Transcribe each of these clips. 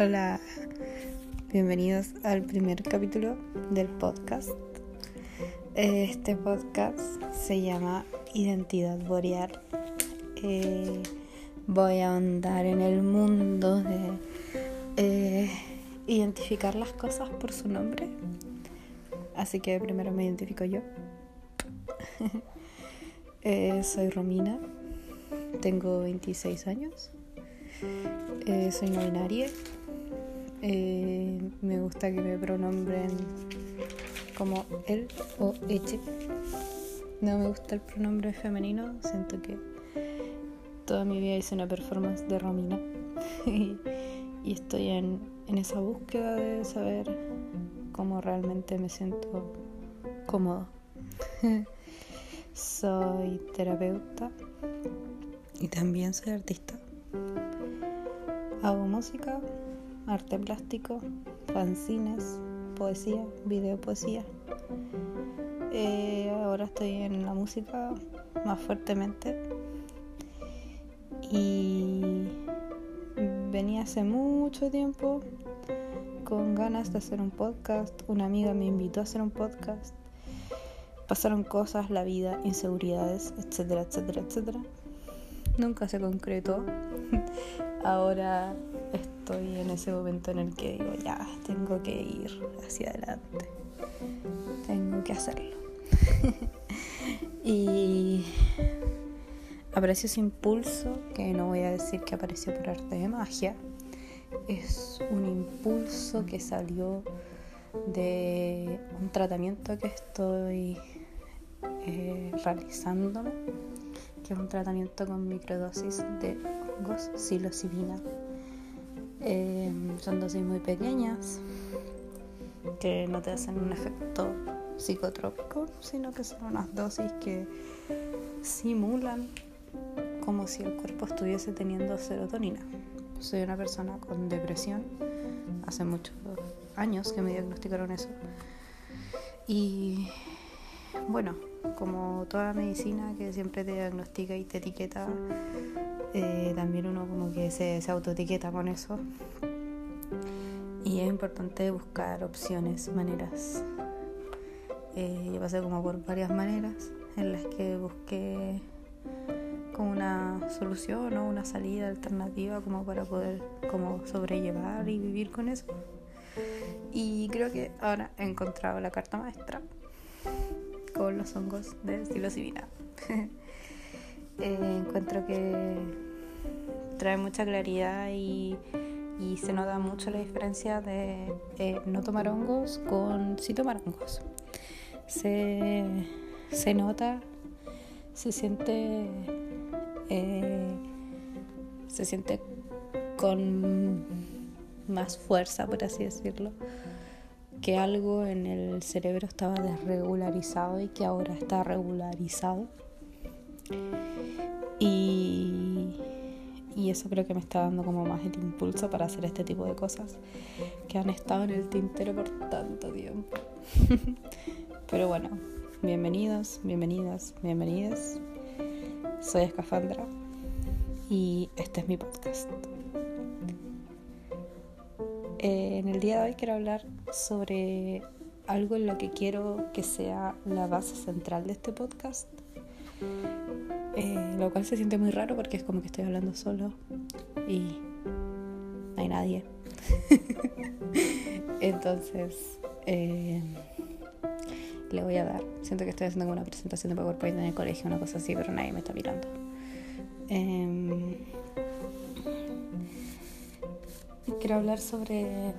Hola, bienvenidos al primer capítulo del podcast. Este podcast se llama Identidad Boreal. Eh, voy a andar en el mundo de eh, identificar las cosas por su nombre. Así que primero me identifico yo. Eh, soy Romina, tengo 26 años, soy no binaria eh, me gusta que me pronombren como él o ella. No me gusta el pronombre femenino, siento que toda mi vida hice una performance de Romina y, estoy en, en esa búsqueda de saber cómo realmente me siento cómodo. soy terapeuta y también soy artista. Hago música, arte plástico, fanzines, poesía, videopoesía. Eh, ahora estoy en la música más fuertemente y venía hace mucho tiempo con ganas de hacer un podcast. Una amiga me invitó a hacer un podcast. Pasaron cosas, la vida, inseguridades, etcétera, etcétera, etcétera. Nunca se concretó. Ahora estoy en ese momento en el que digo, ya, tengo que ir hacia adelante, tengo que hacerlo. y apareció ese impulso, que no voy a decir que apareció por arte de magia, es un impulso que salió de un tratamiento que estoy eh, realizándome, que es un tratamiento con microdosis de hongos psilocibina Em, son dosis muy pequeñas que no te hacen un efecto psicotrópico, sino que son unas dosis que simulan como si el cuerpo estuviese teniendo serotonina. Soy una persona con depresión, hace muchos años que me diagnosticaron eso. Y bueno, como toda medicina que siempre te diagnostica y te etiqueta eh, también uno como que se, se autoetiqueta con eso. Y es importante buscar opciones, maneras. Eh, yo pasé como por varias maneras en las que busqué como una solución o una salida alternativa como para poder como sobrellevar y vivir con eso. Y creo que ahora he encontrado la carta maestra con los hongos de psilocibina. Eh, encuentro que trae mucha claridad y, se nota mucho la diferencia de eh, no tomar hongos con sí tomar hongos. Se, nota, se siente, eh, se siente con más fuerza, por así decirlo, que algo en el cerebro estaba desregularizado y que ahora está regularizado. Y, y eso creo que me está dando como más el impulso para hacer este tipo de cosas que han estado en el tintero por tanto tiempo. Pero bueno, bienvenidos, bienvenidas, bienvenidas. Soy Escafandra y este es mi podcast. Eh, en el día de hoy quiero hablar sobre algo en lo que quiero que sea la base central de este podcast eh, lo cual se siente muy raro porque es como que estoy hablando solo y no hay nadie. Entonces, eh, le voy a dar. Siento que estoy haciendo una presentación de PowerPoint en el colegio, una cosa así, pero nadie me está mirando. Em, quiero hablar sobre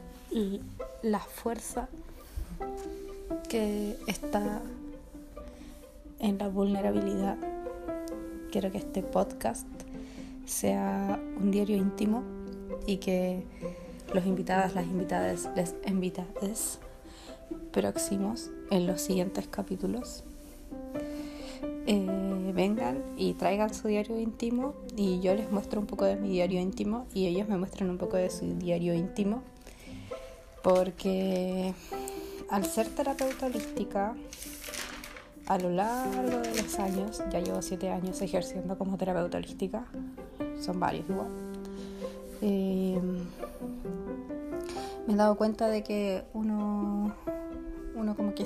la fuerza que está en la vulnerabilidad. Quiero que este podcast sea un diario íntimo y que los invitadas, las invitadas, les invitades próximos en los siguientes capítulos eh, vengan y traigan su diario íntimo y yo les muestro un poco de mi diario íntimo y ellos me muestran un poco de su diario íntimo. Porque al ser terapeuta holística a lo largo de los años, ya llevo siete años ejerciendo como terapeuta holística, son varios igual, eh, me he dado cuenta de que uno, uno como que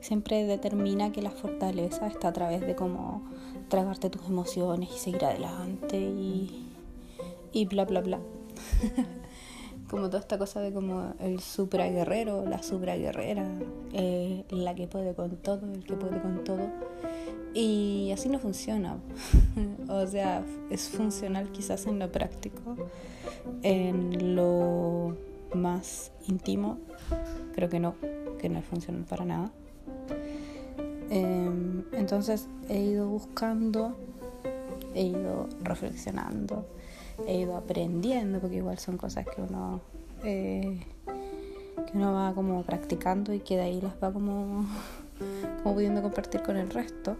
siempre determina que la fortaleza está a través de cómo tragarte tus emociones y seguir adelante y, y bla bla bla. como toda esta cosa de como el supra guerrero, la supra guerrera, eh, la que puede con todo, el que puede con todo. Y así no funciona. o sea, es funcional quizás en lo práctico, en lo más íntimo, pero que no, que no es para nada. Em, entonces he ido buscando, he ido reflexionando, he ido aprendiendo, porque igual son cosas que uno, eh, que uno va como practicando y que de ahí las va como, como pudiendo compartir con el resto.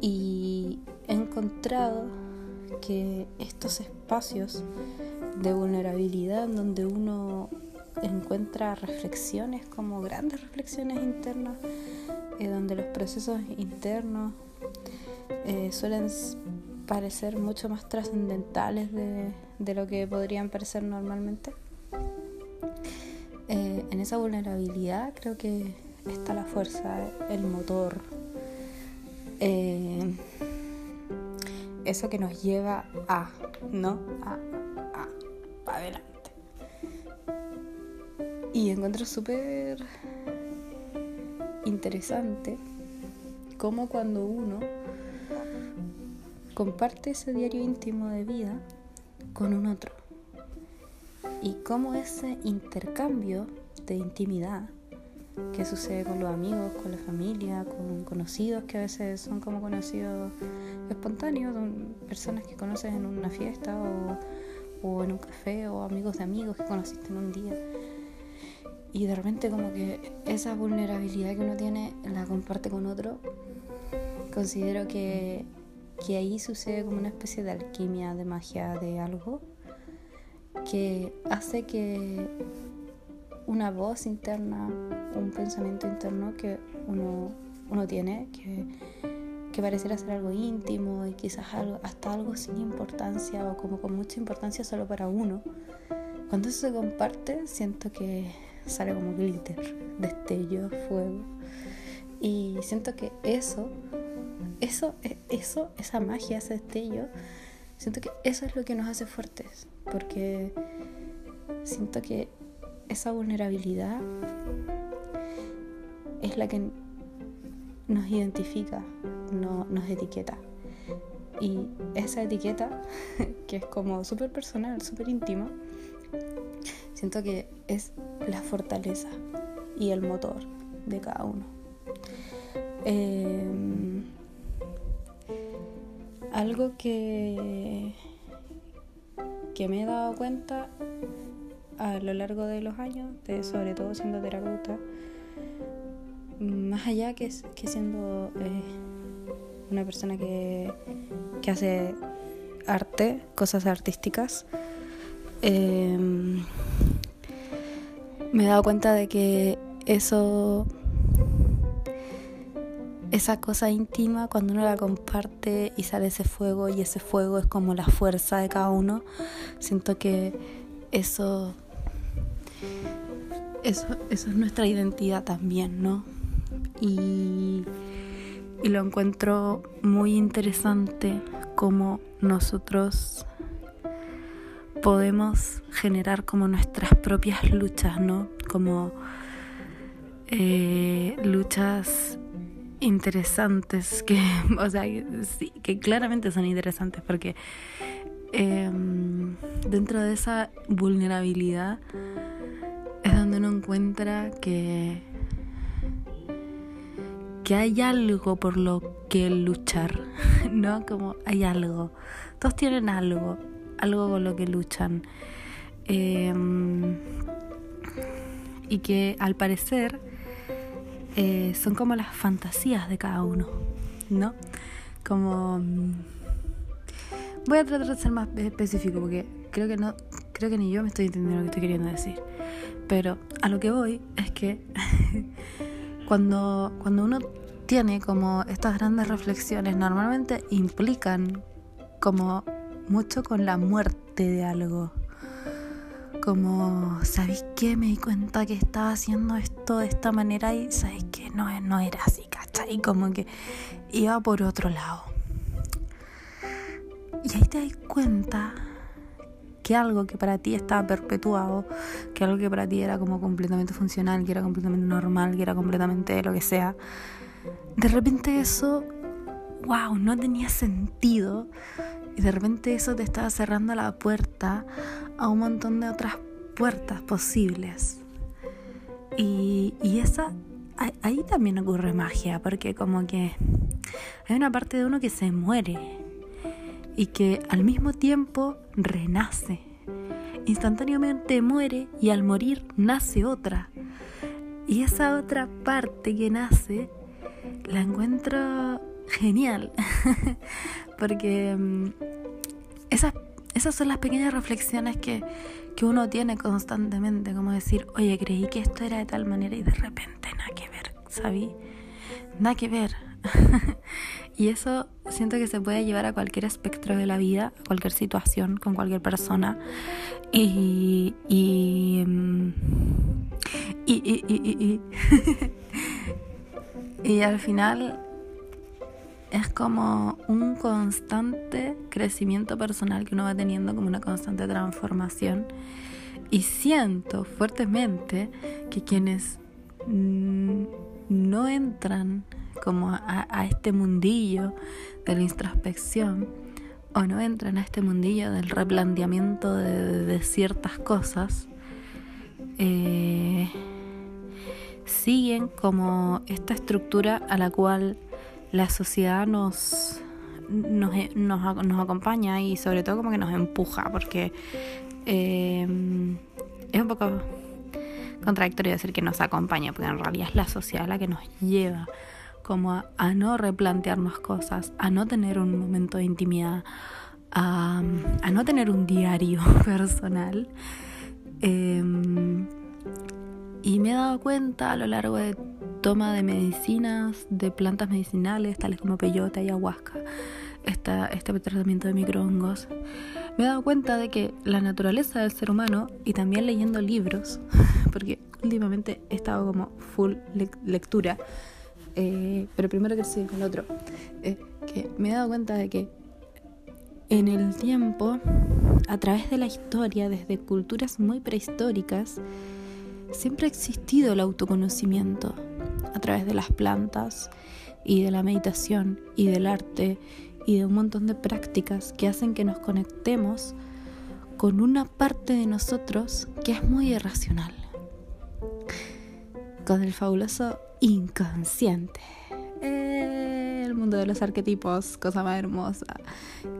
Y he encontrado que estos espacios de vulnerabilidad donde uno encuentra reflexiones como grandes reflexiones internas, eh, donde los procesos internos eh, suelen parecer mucho más trascendentales de, lo que podrían parecer normalmente. Eh, en esa vulnerabilidad creo que está la fuerza, el motor, eso que nos lleva a, ¿no? A, a, adelante. Y encuentro súper interesante cómo cuando uno comparte ese diario íntimo de vida con un otro. Y cómo ese intercambio de intimidad que sucede con los amigos, con la familia, con conocidos que a veces son como conocidos espontáneos, son personas que conoces en una fiesta o en un café o amigos de amigos que conociste en un día. Y de repente como que esa vulnerabilidad que uno tiene la comparte con otro. Considero que que ahí sucede como una especie de alquimia, de magia, de algo que hace que una voz interna, un pensamiento interno que uno, uno tiene, que, que pareciera ser algo íntimo y quizás algo, hasta algo sin importancia o como con mucha importancia solo para uno, cuando eso se comparte siento que sale como glitter, destello, fuego. Y siento que eso eso, e, eso, esa magia, ese destello, siento que eso es lo que nos hace fuertes, porque siento que esa vulnerabilidad es la que nos identifica, no, nos etiqueta. Y esa etiqueta, que es como súper personal, súper íntima, siento que es la fortaleza y el motor de cada uno. Eh, algo que, que me he dado cuenta a lo largo de los años, de, sobre todo siendo terapeuta, más allá que, que siendo eh, una persona que, que, hace arte, cosas artísticas, em, me he dado cuenta de que eso esa cosa íntima cuando uno la comparte y sale ese fuego y ese fuego es como la fuerza de cada uno, siento que eso, eso, eso es nuestra identidad también, ¿no? Y, y lo encuentro muy interesante como nosotros podemos generar como nuestras propias luchas, ¿no? Como eh, luchas interesantes, que, o sea, sí, que claramente son interesantes porque em, dentro de esa vulnerabilidad es donde uno encuentra que, que hay algo por lo que luchar, ¿no? Como hay algo. Todos tienen algo, algo con lo que luchan. Em, y que al parecer eh, son como las fantasías de cada uno, ¿no? Como... Mm, voy a tratar de ser más específico porque creo que no, creo que ni yo me estoy entendiendo lo que estoy queriendo decir. Pero a lo que voy es que cuando, cuando uno tiene como estas grandes reflexiones, normalmente implican como mucho con la muerte de algo. Como, ¿sabéis qué? Me di cuenta que estaba haciendo esto de esta manera y ¿sabéis que No, no era así, ¿cachai? Como que iba por otro lado. Y ahí te das cuenta que algo que para ti estaba perpetuado, que algo que para ti era como completamente funcional, que era completamente normal, que era completamente lo que sea, de repente eso, wow, no tenía sentido. Y de repente eso te estaba cerrando la puerta a un montón de otras puertas posibles. Y, y esa, ahí también ocurre magia, porque como que hay una parte de uno que se muere y que al mismo tiempo renace. Instantáneamente muere y al morir nace otra. Y esa otra parte que nace la encuentro genial. Porque mm, esas, esas son las pequeñas reflexiones que, que uno tiene constantemente. Como decir, oye, creí que esto era de tal manera y de repente nada que ver, ¿sabí? Nada que ver. y eso siento que se puede llevar a cualquier espectro de la vida, a cualquier situación, con cualquier persona. Y. Y. Mm, y, y, y, y al final es como un constante crecimiento personal que uno va teniendo, como una constante transformación. Y siento fuertemente que quienes mm, no entran como a, este mundillo de la introspección o no entran a este mundillo del replanteamiento de, ciertas cosas, eh, siguen como esta estructura a la cual la sociedad nos, nos, nos, acompaña y sobre todo como que nos empuja, porque eh, es un poco contradictorio decir que nos acompaña, porque en realidad es la sociedad la que nos lleva como a, no replantearnos cosas, a no tener un momento de intimidad, a, no tener un diario personal. Em, y me he dado cuenta a lo largo de toma de medicinas, de plantas medicinales, tales como peyote ayahuasca, esta, este tratamiento de microhongos, me he dado cuenta de que la naturaleza del ser humano, y también leyendo libros, porque últimamente he estado como full lectura, eh, pero primero que decir con otro, eh, que me he dado cuenta de que en el tiempo, a través de la historia, desde culturas muy prehistóricas, siempre ha existido el autoconocimiento a través de las plantas y de la meditación y del arte y de un montón de prácticas que hacen que nos conectemos con una parte de nosotros que es muy irracional, con el fabuloso inconsciente. El mundo de los arquetipos, cosa más hermosa.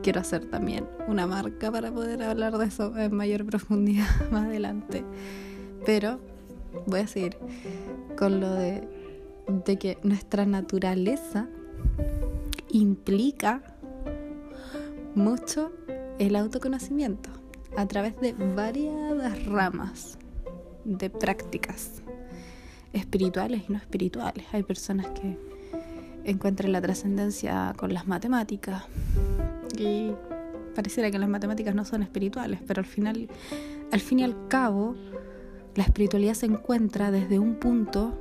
Quiero hacer también una marca para poder hablar de eso en mayor profundidad más adelante. Pero voy a seguir con lo de, de que nuestra naturaleza implica mucho el autoconocimiento a través de variadas ramas de prácticas espirituales y no espirituales. Hay personas que encuentran la trascendencia con las matemáticas y pareciera que las matemáticas no son espirituales, pero al final, al fin y al cabo, la espiritualidad se encuentra desde un punto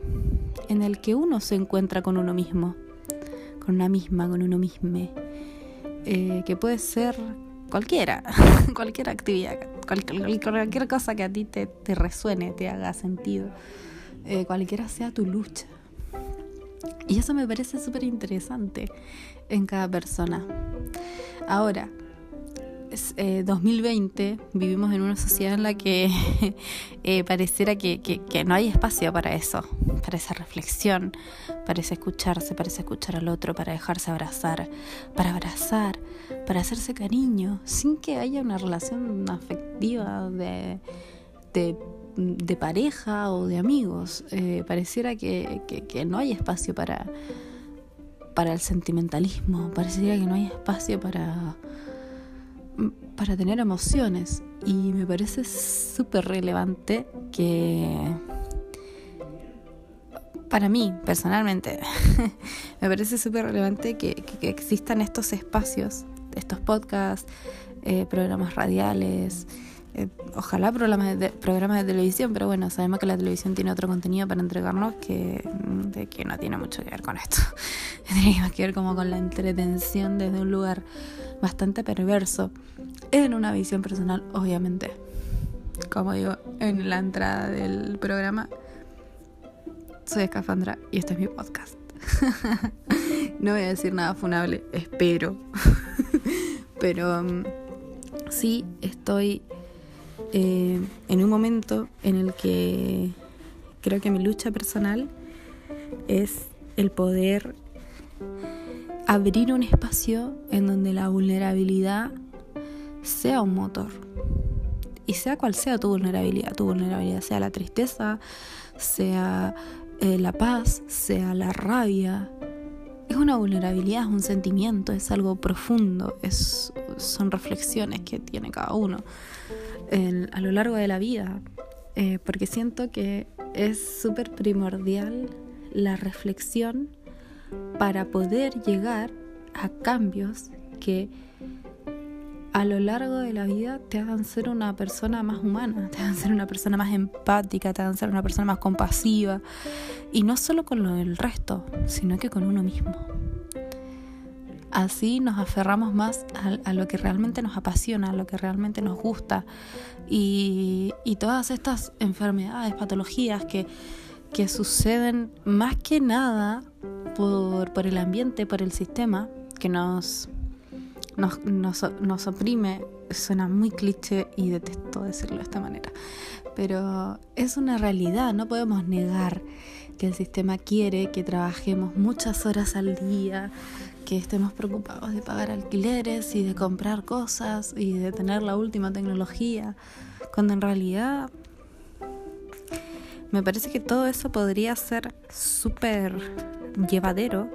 en el que uno se encuentra con uno mismo, con una misma, con uno mismo, eh, que puede ser cualquiera, cualquier actividad, cualquier, cosa que a ti te, te resuene, te haga sentido. Eh, cualquiera sea tu lucha. Y eso me parece súper interesante en cada persona. Ahora, es, 2020 eh, vivimos en una sociedad en la que eh, pareciera que, no hay espacio para eso, para esa reflexión, para ese escucharse, para ese escuchar al otro, para dejarse abrazar, para abrazar, para hacerse cariño, sin que haya una relación afectiva de pareja o de amigos. Eh, pareciera que, no hay espacio para, para el sentimentalismo, pareciera que no hay espacio para, para tener emociones. Y me parece súper relevante que para mí, personalmente, me parece súper relevante que, existan estos espacios, estos podcasts, eh, programas radiales, eh, ojalá programas de, programas de televisión, pero bueno, sabemos que la televisión tiene otro contenido para entregarnos que, de que no tiene mucho que ver con esto. tiene más que ver como con la entretención desde un lugar bastante perverso, en una visión personal, obviamente. Como digo en la entrada del programa, soy Escafandra y este es mi podcast. no voy a decir nada funable, espero. Pero um, sí estoy eh, en un momento en el que creo que mi lucha personal es el poder abrir un espacio en donde la vulnerabilidad sea un motor. Y sea cual sea tu vulnerabilidad, tu vulnerabilidad sea la tristeza, sea eh, la paz, sea la rabia. Es una vulnerabilidad, es un sentimiento, es algo profundo, es, son reflexiones que tiene cada uno a lo largo de la vida, eh, porque siento que es súper primordial la reflexión para poder llegar a cambios que a lo largo de la vida te hagan ser una persona más humana, te hagan ser una persona más empática, te hagan ser una persona más compasiva. Y no solo con lo del resto, sino que con uno mismo. Así nos aferramos más a, lo que realmente nos apasiona, a lo que realmente nos gusta. Y, todas estas enfermedades, patologías que, suceden más que nada por, el ambiente, por el sistema, que nos nos, nos, oprime, suena muy cliché y detesto decirlo de esta manera, pero es una realidad, no podemos negar que el sistema quiere que trabajemos muchas horas al día, que estemos preocupados de pagar alquileres y de comprar cosas y de tener la última tecnología, cuando en realidad me parece que todo eso podría ser súper llevadero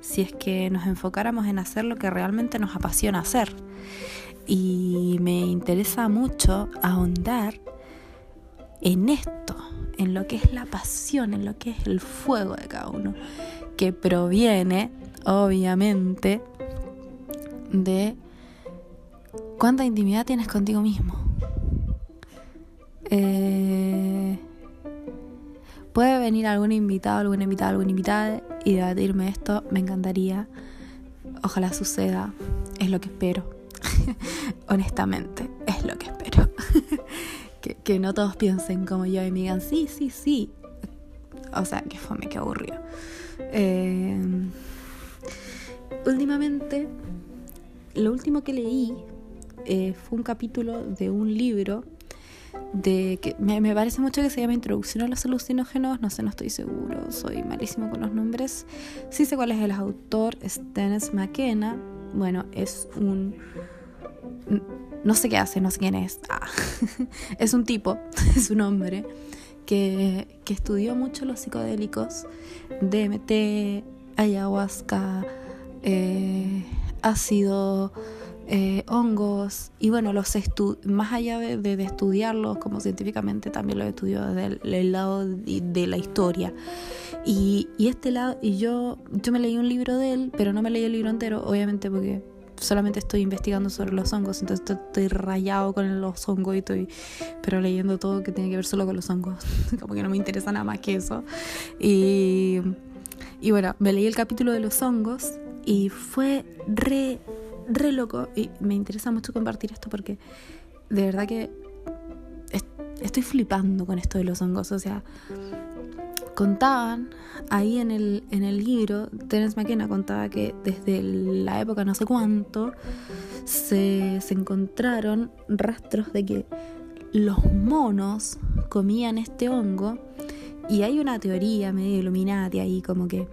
si es que nos enfocáramos en hacer lo que realmente nos apasiona hacer. Y me interesa mucho ahondar en esto, en lo que es la pasión, en lo que es el fuego de cada uno, que proviene, obviamente, de cuánta intimidad tienes contigo mismo. Eh, puede venir algún invitado, alguna invitada, alguna invitada y debatirme esto, me encantaría. Ojalá suceda, es lo que espero. Honestamente, es lo que espero. que, no todos piensen como yo y me digan, sí, sí, sí. O sea, que fome, que aburrido. Eh, últimamente, lo último que leí eh, fue un capítulo de un libro de que me, parece mucho que se llama Introducción a los alucinógenos, no sé, no estoy seguro, soy malísimo con los nombres. Sí sé cuál es el autor, Stennis McKenna. Bueno, es un... No sé qué hace, no sé quién es. Ah, es un tipo, es un hombre que, que estudió mucho los psicodélicos, DMT, ayahuasca, eh, ácido eh, hongos y bueno, los más allá de, estudiarlos como científicamente, también los estudio desde el, lado de, la historia. Y, este lado, y yo, yo me leí un libro de él, pero no me leí el libro entero, obviamente porque solamente estoy investigando sobre los hongos, entonces estoy, rayado con los hongos y estoy, pero leyendo todo que tiene que ver solo con los hongos, como que no me interesa nada más que eso. Y, y bueno, me leí el capítulo de los hongos y fue re re loco y me interesa mucho compartir esto porque de verdad que estoy flipando con esto de los hongos. O sea, contaban ahí en el, en el libro, Terence McKenna contaba que desde la época no sé cuánto se, se encontraron rastros de que los monos comían este hongo y hay una teoría medio Illuminati ahí como que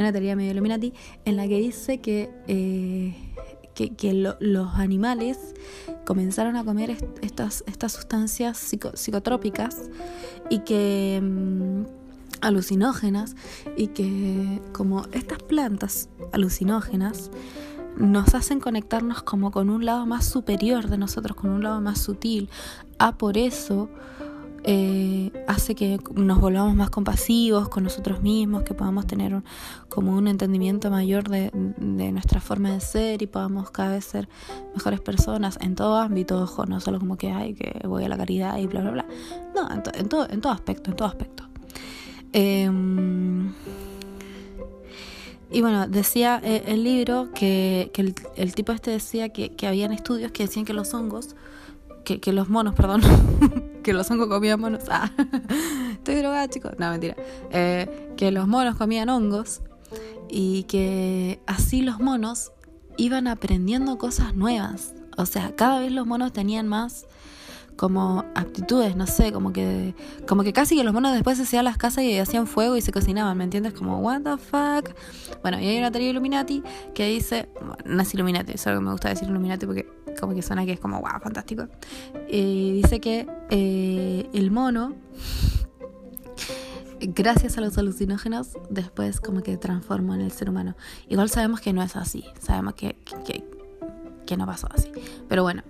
una teoría medio Illuminati, en la que dice que, eh, que, los animales comenzaron a comer estas, estas sustancias psicotrópicas y que mm, alucinógenas y que como estas plantas alucinógenas nos hacen conectarnos como con un lado más superior de nosotros, con un lado más sutil. Ah, por eso eh, hace que nos volvamos más compasivos con nosotros mismos, que podamos tener como un entendimiento mayor de, nuestra forma de ser y podamos cada vez ser mejores personas en todo ámbito, ojo, no solo como que, hay que voy a la caridad y bla, bla, bla. No, en, en todo, en todo aspecto, en todo aspecto. Em, y bueno, decía eh, el libro que, el, tipo este decía que, que habían estudios que decían que los hongos que, los monos, perdón, que los hongos comían monos. Ah, estoy drogada, chicos. No, mentira. Eh, que los monos comían hongos y que así los monos iban aprendiendo cosas nuevas. O sea, cada vez los monos tenían más como aptitudes, no sé, como que como que casi que los monos después se hacían las casas y hacían fuego y se cocinaban, ¿me entiendes? Como what the fuck. Bueno, y hay una teoría Illuminati que dice, no es Illuminati, es algo que me gusta decir Illuminati porque como que suena que es como wow, fantástico. Y dice que eh, el mono gracias a los alucinógenos, después como que transformó en el ser humano. Igual sabemos que no es así, sabemos que, que, que no pasó así. Pero bueno,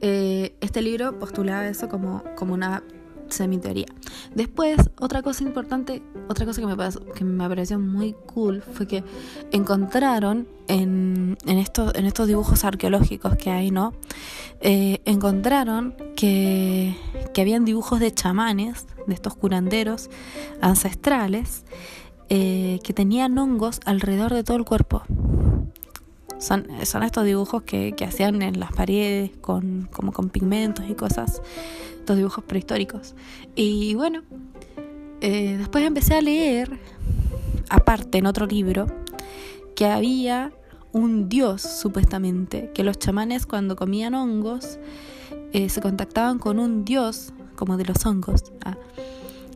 eh, este libro postulaba eso como, como una semi-teoría. Después, otra cosa importante, otra cosa que me, que me pareció muy cool fue que encontraron en, en, estos, en estos dibujos arqueológicos que hay, ¿no? Eh, encontraron que, que habían dibujos de chamanes, de estos curanderos ancestrales, eh, que tenían hongos alrededor de todo el cuerpo. Son, estos dibujos que, hacían en las paredes con, como con pigmentos y cosas, estos dibujos prehistóricos. Y bueno, eh, después empecé a leer, aparte en otro libro, que había un dios supuestamente, que los chamanes cuando comían hongos eh, se contactaban con un dios como de los hongos. Ah,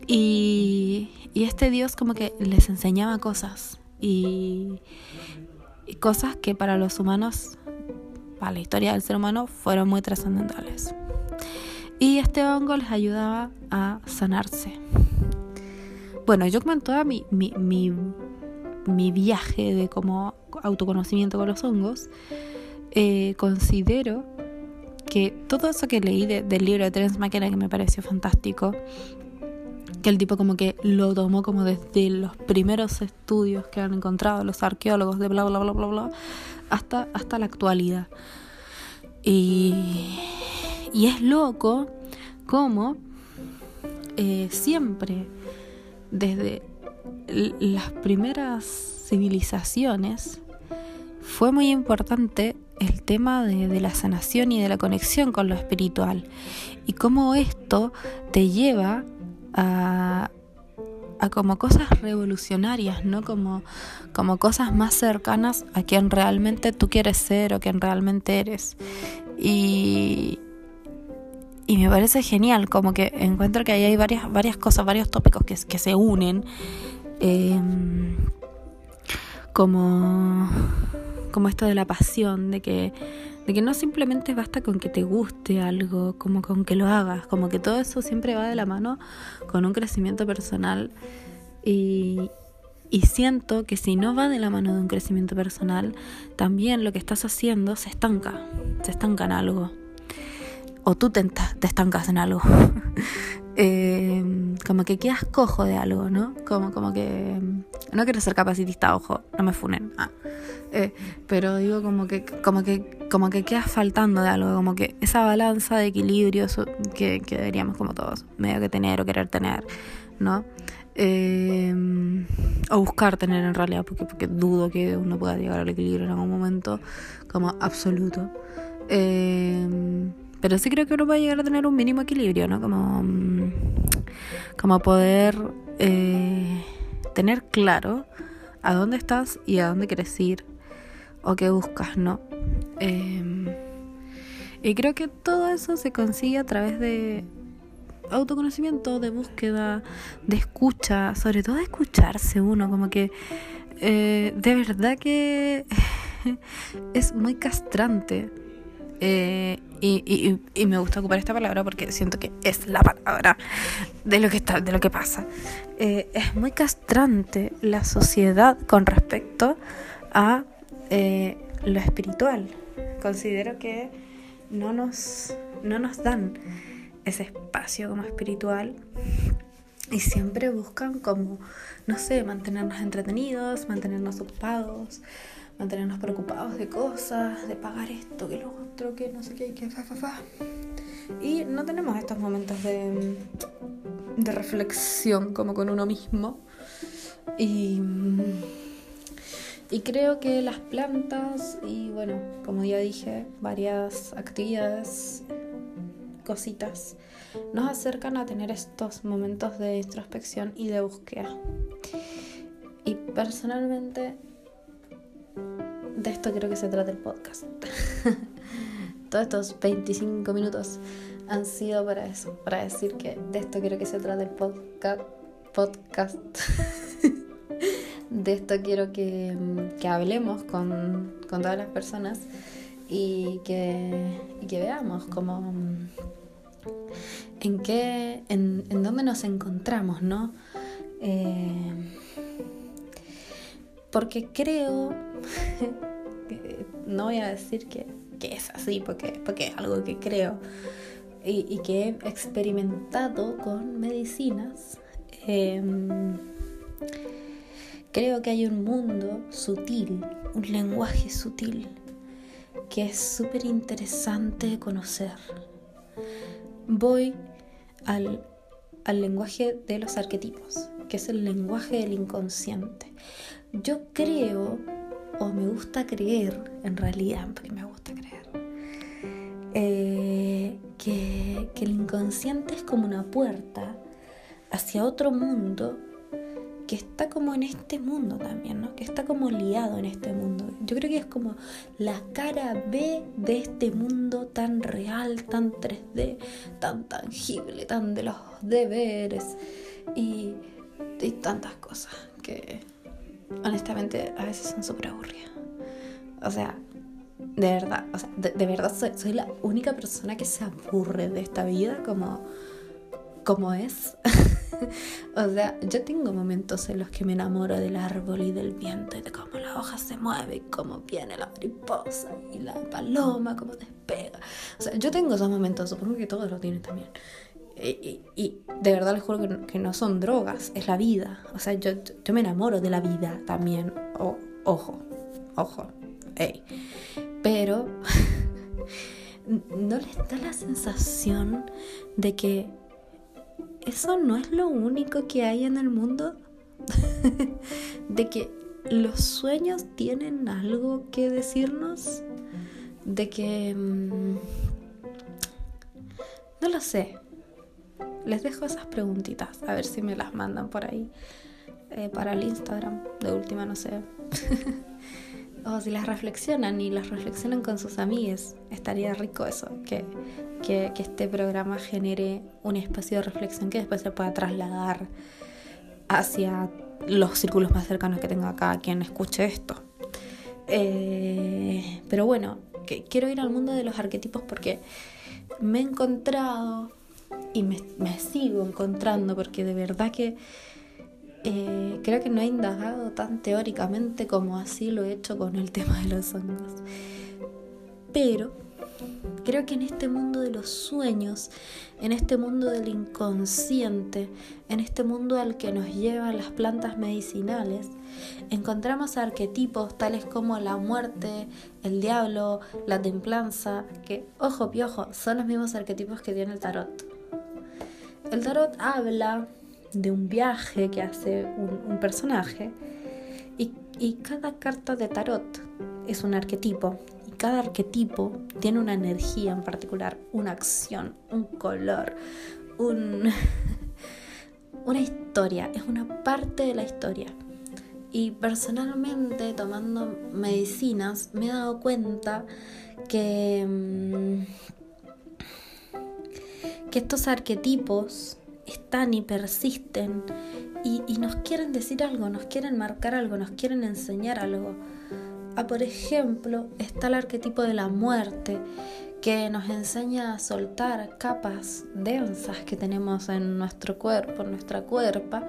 y, y este dios como que les enseñaba cosas. Y, cosas que para los humanos, para la historia del ser humano, fueron muy trascendentales. Y este hongo les ayudaba a sanarse. Bueno, yo como en toda mi, mi, mi, viaje de como autoconocimiento con los hongos, eh, considero que todo eso que leí del libro de Terence McKenna, que me pareció fantástico, que el tipo como que lo tomó como desde los primeros estudios que han encontrado los arqueólogos de bla bla bla bla bla hasta, hasta la actualidad. Y, y es loco como eh, siempre, desde las primeras civilizaciones, fue muy importante el tema de, de, la sanación y de la conexión con lo espiritual. Y cómo esto te lleva a, como cosas revolucionarias, ¿no? Como, como cosas más cercanas a quien realmente tú quieres ser o quien realmente eres. Y, y me parece genial, como que encuentro que ahí hay varias, varias cosas, varios tópicos que, se unen. Em, como, como esto de la pasión, de que de que no simplemente basta con que te guste algo, como con que lo hagas, como que todo eso siempre va de la mano con un crecimiento personal y, y siento que si no va de la mano de un crecimiento personal, también lo que estás haciendo se estanca, se estanca en algo. O tú te, te estancas en algo. eh, como que quedas cojo de algo, ¿no? Como, como que... No quiero ser capacitista, ojo, no me funen. Ah. Eh, pero digo como que, como que como que quedas faltando de algo, como que esa balanza de equilibrio que, deberíamos como todos medio que tener o querer tener, ¿no? Eh, o buscar tener en realidad, porque, porque dudo que uno pueda llegar al equilibrio en algún momento como absoluto. Eh, pero sí creo que uno puede llegar a tener un mínimo equilibrio, ¿no? Como, mm, como poder eh, tener claro a dónde estás y a dónde quieres ir o qué buscas, ¿no? Em, y creo que todo eso se consigue a través de autoconocimiento, de búsqueda, de escucha, sobre todo de escucharse uno, como que eh, de verdad que es muy castrante eh, y, y, me gusta ocupar esta palabra porque siento que es la palabra de lo que está, de lo que pasa. Eh, es muy castrante la sociedad con respecto a eh, lo espiritual. Considero que no nos, no nos dan ese espacio como espiritual y siempre buscan como, no sé, mantenernos entretenidos, mantenernos ocupados, mantenernos preocupados de cosas, de pagar esto, que lo otro, que no sé qué, que fa, fa, fa. Y no tenemos estos momentos de, de reflexión como con uno mismo. Y, y creo que las plantas y bueno, como ya dije, varias actividades, cositas, nos acercan a tener estos momentos de introspección y de búsqueda. Y personalmente, de esto creo que se trata el podcast. Todos estos 25 minutos han sido para eso, para decir que de esto quiero que se trata el podcast. podcast. de esto quiero que, hablemos con, con, todas las personas y que, veamos cómo en qué, en, dónde nos encontramos, ¿no? Eh, porque creo, no voy a decir que, que, es así, porque, porque es algo que creo y, y que he experimentado con medicinas. Eh, creo que hay un mundo sutil, un lenguaje sutil, que es súper interesante de conocer. Voy al, lenguaje de los arquetipos, que es el lenguaje del inconsciente. Yo creo, o me gusta creer, en realidad, porque me gusta creer, eh, que, que el inconsciente es como una puerta hacia otro mundo que está como en este mundo también, ¿no? Que está como liado en este mundo. Yo creo que es como la cara B de este mundo tan real, tan 3D, tan tangible, tan de los deberes y, tantas cosas que honestamente a veces son súper aburridas. O sea, de verdad, o sea, de, verdad soy, soy, la única persona que se aburre de esta vida como, como es. o sea, yo tengo momentos en los que me enamoro del árbol y del viento y de cómo la hoja se mueve y cómo viene la mariposa y la paloma, cómo despega. O sea, yo tengo esos momentos, supongo que todos lo tienen también. Y, de verdad les juro que no, son drogas, es la vida. O sea, yo, me enamoro de la vida también. ojo, ojo, ey. Pero no les da la sensación de que eso no es lo único que hay en el mundo. de que los sueños tienen algo que decirnos. De que... Mm, no lo sé. Les dejo esas preguntitas. A ver si me las mandan por ahí. Eh, para el Instagram. De última, no sé. o si las reflexionan y las reflexionan con sus amigues. Estaría rico eso. Que que, este programa genere un espacio de reflexión que después se pueda trasladar hacia los círculos más cercanos que tenga cada quien escuche esto. Eh, pero bueno, que, quiero ir al mundo de los arquetipos porque me he encontrado y me, sigo encontrando porque de verdad que eh, creo que no he indagado tan teóricamente como así lo he hecho con el tema de los hongos. Pero Creo que en este mundo de los sueños, en este mundo del inconsciente, en este mundo al que nos llevan las plantas medicinales, encontramos arquetipos tales como la muerte, el diablo, la templanza, que, ojo piojo, son los mismos arquetipos que tiene el tarot. El tarot habla de un viaje que hace un, personaje y, y cada carta de tarot es un arquetipo cada arquetipo tiene una energía en particular, una acción, un color, un, una historia, es una parte de la historia. Y personalmente, tomando medicinas, me he dado cuenta que, mm, que estos arquetipos están y persisten y nos quieren decir algo, nos quieren marcar algo, nos quieren enseñar algo. Ah, por ejemplo, está el arquetipo de la muerte, que nos enseña a soltar capas densas que tenemos en nuestro cuerpo, en nuestra cuerpa,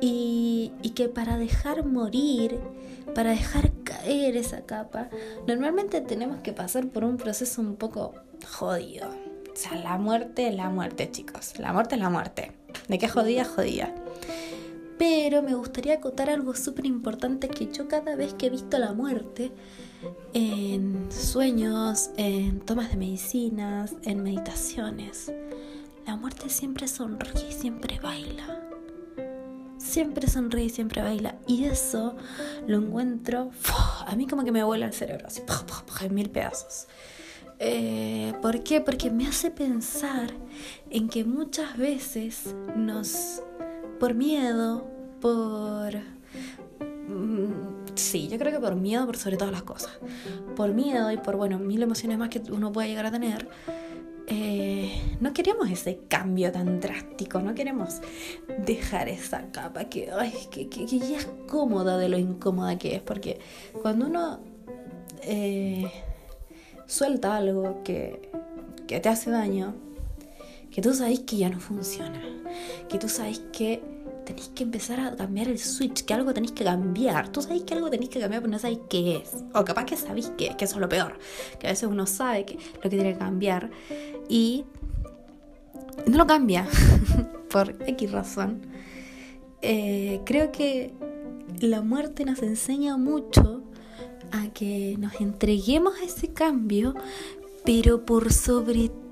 y, y, que para dejar morir, para dejar caer esa capa, normalmente tenemos que pasar por un proceso un poco jodido. O sea, la muerte es la muerte, chicos. La muerte es la muerte. De qué jodida, jodida. Pero me gustaría acotar algo súper importante que yo cada vez que he visto la muerte, en sueños, en tomas de medicinas, en meditaciones, la muerte siempre sonríe y siempre baila. Siempre sonríe y siempre baila. Y eso lo encuentro, a mí como que me vuela el cerebro, así, en mil pedazos. Eh, ¿Por qué? Porque me hace pensar en que muchas veces nos por miedo, por... Mm, sí, yo creo que por miedo, por sobre todas las cosas. Por miedo y por, bueno, mil emociones más que uno puede llegar a tener. Eh, no queremos ese cambio tan drástico, no queremos dejar esa capa que, que, que, ya es cómoda de lo incómoda que es, porque cuando uno eh, suelta algo que, que te hace daño, que tú sabes que ya no funciona, que tú sabes que tenéis que empezar a cambiar el switch, que algo tenéis que cambiar. Tú sabéis que algo tenéis que cambiar, pero no sabéis qué es. O capaz que sabéis qué, que eso es lo peor. Que a veces uno sabe que, lo que tiene que cambiar y no lo cambia por X razón. Eh, creo que la muerte nos enseña mucho a que nos entreguemos a ese cambio, pero por sobre todo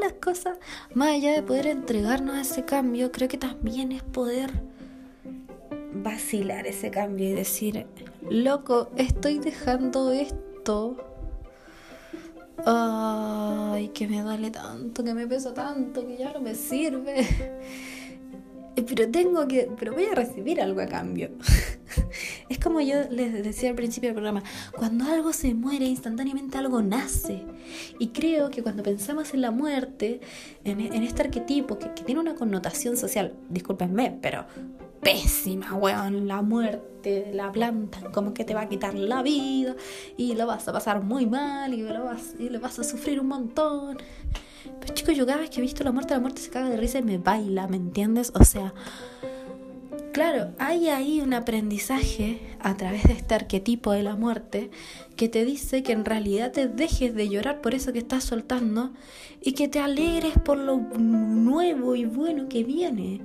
las cosas, más allá de poder entregarnos a ese cambio, creo que también es poder vacilar ese cambio y decir, loco, estoy dejando esto. Ay, que me duele tanto, que me pesa tanto, que ya no me sirve. Pero tengo que, pero voy a recibir algo a cambio. es como yo les decía al principio del programa, cuando algo se muere, instantáneamente algo nace. Y creo que cuando pensamos en la muerte, en, este arquetipo que, tiene una connotación social, discúlpenme, pero pésima, weón, la muerte, la planta, como que te va a quitar la vida y lo vas a pasar muy mal y lo vas, y lo vas a sufrir un montón. Pero chicos, yo cada vez que he visto la muerte, la muerte se caga de risa y me baila, ¿me entiendes? O sea, claro, hay ahí un aprendizaje a través de este arquetipo de la muerte que te dice que en realidad te dejes de llorar por eso que estás soltando y que te alegres por lo nuevo y bueno que viene.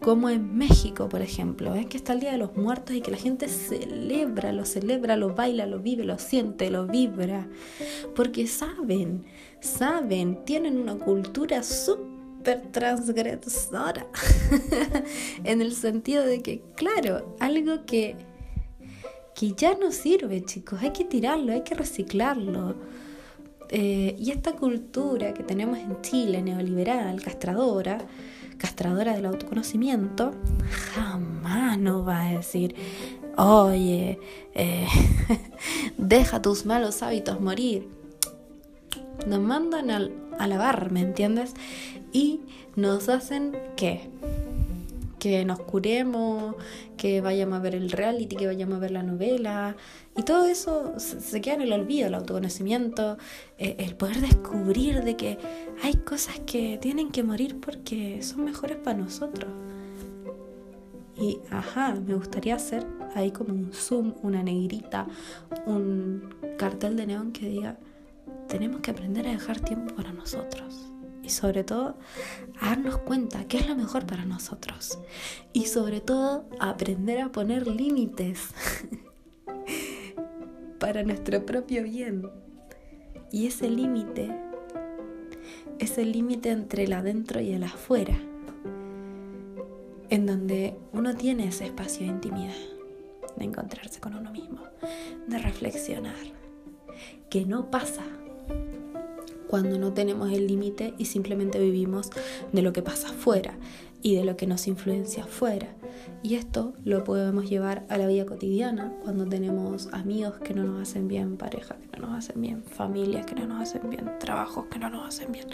Como en México, por ejemplo, es que está el Día de los Muertos y que la gente celebra, lo celebra, lo baila, lo vive, lo siente, lo vibra, porque saben saben, tienen una cultura súper transgresora. en el sentido de que, claro, algo que, que ya no sirve, chicos, hay que tirarlo, hay que reciclarlo. Eh, y esta cultura que tenemos en Chile, neoliberal, castradora, castradora del autoconocimiento, jamás nos va a decir, oye, eh, deja tus malos hábitos morir nos mandan al, a lavar, ¿me entiendes? Y nos hacen que que nos curemos, que vayamos a ver el reality, que vayamos a ver la novela. Y todo eso se, queda en el olvido, el autoconocimiento, eh, el poder descubrir de que hay cosas que tienen que morir porque son mejores para nosotros. Y, ajá, me gustaría hacer ahí como un zoom, una negrita, un cartel de neón que diga tenemos que aprender a dejar tiempo para nosotros. Y sobre todo, a darnos cuenta qué es lo mejor para nosotros. Y sobre todo, aprender a poner límites para nuestro propio bien. Y ese límite es el límite entre el adentro y el afuera, en donde uno tiene ese espacio de intimidad, de encontrarse con uno mismo, de reflexionar, que no pasa cuando no tenemos el límite y simplemente vivimos de lo que pasa afuera y de lo que nos influencia afuera. Y esto lo podemos llevar a la vida cotidiana cuando tenemos amigos que no nos hacen bien, parejas que no nos hacen bien, familias que no nos hacen bien, trabajos que no nos hacen bien,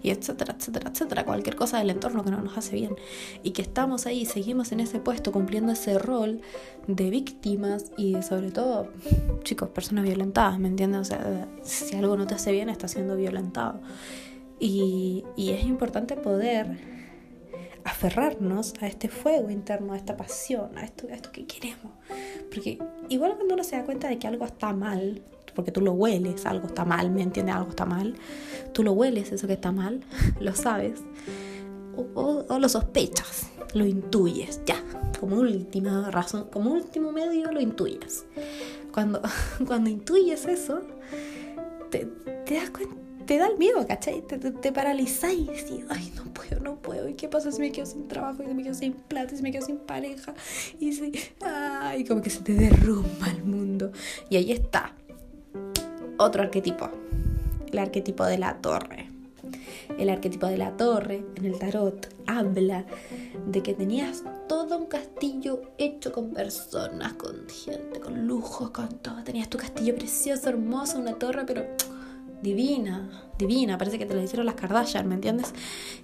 y etcétera, etcétera, etcétera, cualquier cosa del entorno que no nos hace bien. Y que estamos ahí, seguimos en ese puesto cumpliendo ese rol de víctimas y sobre todo, chicos, personas violentadas, ¿me entiendes? O sea, si algo no te hace bien, estás siendo violentado. Y, y es importante poder aferrarnos a este fuego interno, a esta pasión, a esto, a esto que queremos. Porque igual cuando uno se da cuenta de que algo está mal, porque tú lo hueles, algo está mal, ¿me entiendes? Algo está mal. Tú lo hueles, eso que está mal, lo sabes. O, o lo sospechas, lo intuyes, ya. Como última razón, como último medio lo intuyes. Cuando, cuando intuyes eso, te, te das cuenta te da el miedo, ¿cachai? Te, te, te paralizáis y decís, ay, no puedo, no puedo. ¿Y qué pasa si me quedo sin trabajo? ¿Y si me quedo sin plata? ¿Y si me quedo sin pareja? Y si, ay, como que se te derrumba el mundo. Y ahí está. Otro arquetipo. El arquetipo de la torre. El arquetipo de la torre en el tarot habla de que tenías todo un castillo hecho con personas, con gente, con lujos, con todo. Tenías tu castillo precioso, hermoso, una torre, pero divina, divina, parece que te lo hicieron las Kardashian, ¿me entiendes?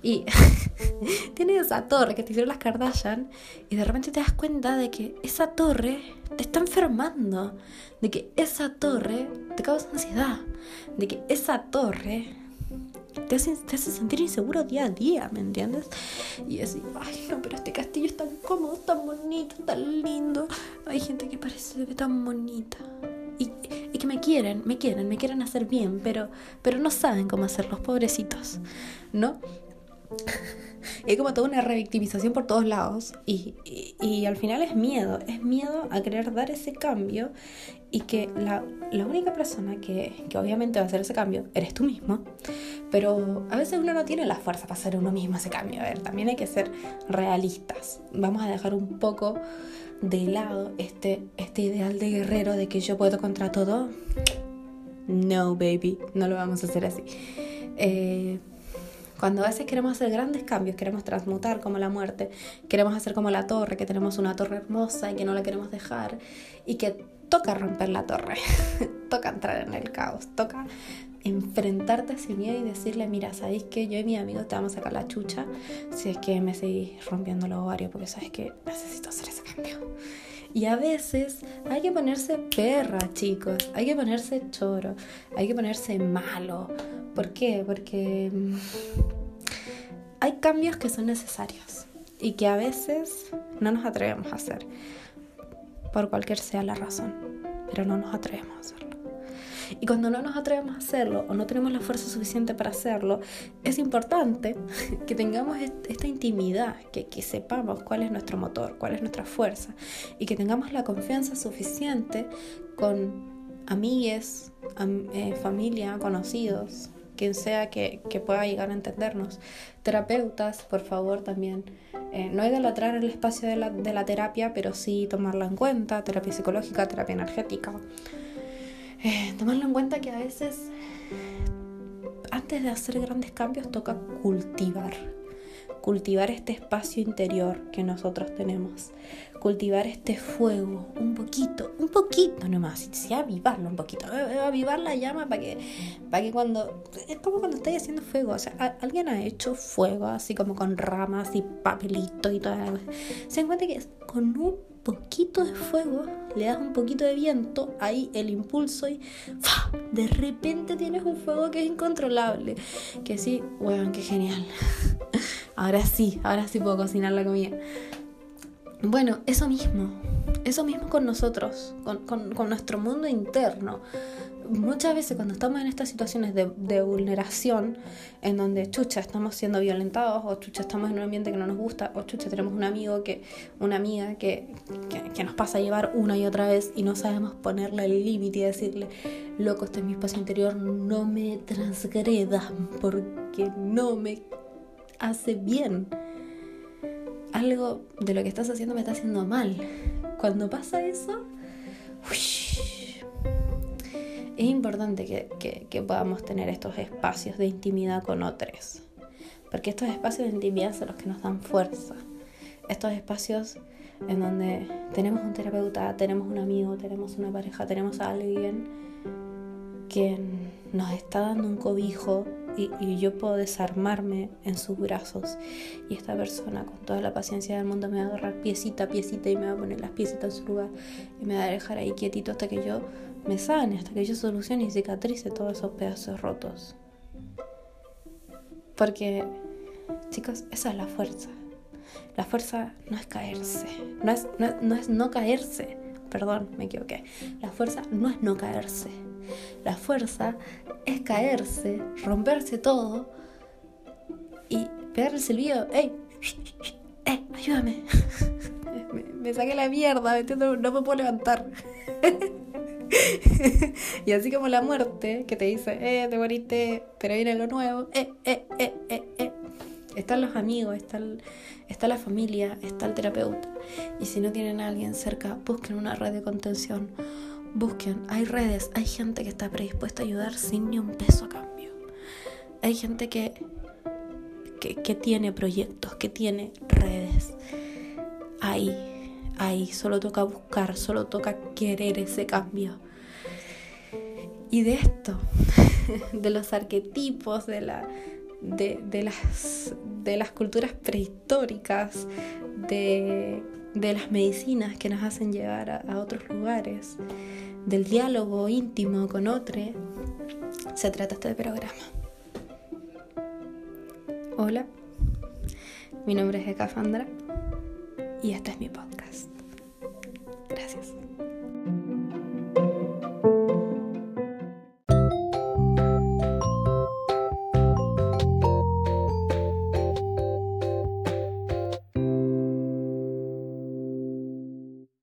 Y tienes esa torre que te hicieron las Kardashian y de repente te das cuenta de que esa torre te está enfermando, de que esa torre te causa ansiedad, de que esa torre te hace, te hace, sentir inseguro día a día, ¿me entiendes? Y así, ay, no, pero este castillo es tan cómodo, tan bonito, tan lindo. Hay gente que parece tan bonita. Y, y, que me quieren, me quieren, me quieren hacer bien, pero, pero no saben cómo hacer los pobrecitos, ¿no? hay como toda una revictimización por todos lados y, y, y, al final es miedo, es miedo a querer dar ese cambio y que la, la única persona que, que, obviamente va a hacer ese cambio eres tú mismo, pero a veces uno no tiene la fuerza para hacer uno mismo ese cambio, a ver, también hay que ser realistas, vamos a dejar un poco de lado este, este ideal de guerrero de que yo puedo contra todo. No, baby, no lo vamos a hacer así. Eh, cuando a veces queremos hacer grandes cambios, queremos transmutar como la muerte, queremos hacer como la torre, que tenemos una torre hermosa y que no la queremos dejar, y que toca romper la torre, toca entrar en el caos, toca enfrentarte a ese miedo y decirle, mira, ¿sabéis que yo y mi amigo te vamos a sacar la chucha si es que me seguís rompiendo los ovarios? Porque sabes que necesito hacer ese Y a veces hay que ponerse perra, chicos, hay que ponerse choro, hay que ponerse malo. ¿Por qué? Porque mm, hay cambios que son necesarios y que a veces no nos atrevemos a hacer, por cualquier sea la razón, pero no nos atrevemos a hacerlo. Y cuando no nos atrevemos a hacerlo o no tenemos la fuerza suficiente para hacerlo, es importante que tengamos esta intimidad, que, que sepamos cuál es nuestro motor, cuál es nuestra fuerza y que tengamos la confianza suficiente con amigues, am, eh, familia, conocidos, quien sea que, que, pueda llegar a entendernos. Terapeutas, por favor, también. Eh, no idolatrar el espacio de la, de la terapia, pero sí tomarla en cuenta, terapia psicológica, terapia energética eh, tomarlo en cuenta que a veces antes de hacer grandes cambios toca cultivar, cultivar este espacio interior que nosotros tenemos, cultivar este fuego un poquito, un poquito nomás, y avivarlo un poquito, avivar la llama para que, para que cuando, es como cuando estáis haciendo fuego, o sea, alguien ha hecho fuego así como con ramas y papelito y todo, se encuentra que con un poquito de fuego, le das un poquito de viento, ahí el impulso y de repente tienes un fuego que es incontrolable. Que sí, weón, qué genial. Ahora sí, ahora sí puedo cocinar la comida. Bueno, eso mismo, eso mismo con nosotros, con, con, con nuestro mundo interno muchas veces cuando estamos en estas situaciones de, vulneración, en donde chucha estamos siendo violentados, o chucha estamos en un ambiente que no nos gusta, o chucha tenemos un amigo que, una amiga que, que, nos pasa a llevar una y otra vez y no sabemos ponerle el límite y decirle, loco, este es mi espacio interior, no me transgredas porque no me hace bien. Algo de lo que estás haciendo me está haciendo mal. Cuando pasa eso, es importante que, que, que, podamos tener estos espacios de intimidad con otros, porque estos espacios de intimidad son los que nos dan fuerza. Estos espacios en donde tenemos un terapeuta, tenemos un amigo, tenemos una pareja, tenemos a alguien que nos está dando un cobijo y, y, yo puedo desarmarme en sus brazos y esta persona con toda la paciencia del mundo me va a agarrar piecita a piecita y me va a poner las piecitas en su lugar y me va a dejar ahí quietito hasta que yo me sane, hasta que yo solucione y cicatrice todos esos pedazos rotos. Porque, chicos, esa es la fuerza. La fuerza no es caerse, no es no, no es no caerse, perdón, me equivoqué. La fuerza no es no caerse. La fuerza es caerse, romperse todo y pegarle el silbido. ¡Ey! ¡Eh! ¡Ayúdame! me, saqué la mierda, no me puedo levantar. y así como la muerte, que te dice, eh, te moriste, pero viene lo nuevo, eh, eh, eh, eh, eh. Están los amigos, está, está la familia, está el terapeuta. Y si no tienen a alguien cerca, busquen una red de contención. Busquen, hay redes, hay gente que está predispuesta a ayudar sin ni un peso a cambio. Hay gente que, que, que tiene proyectos, que tiene redes. Ahí, ahí, solo toca buscar, solo toca querer ese cambio. Y de esto, de los arquetipos, de, la, de, las, culturas prehistóricas, de, las medicinas que nos hacen llevar a, otros lugares, del diálogo íntimo con otro, se trata este programa. Hola, mi nombre es Eka Fandra y este es mi podcast.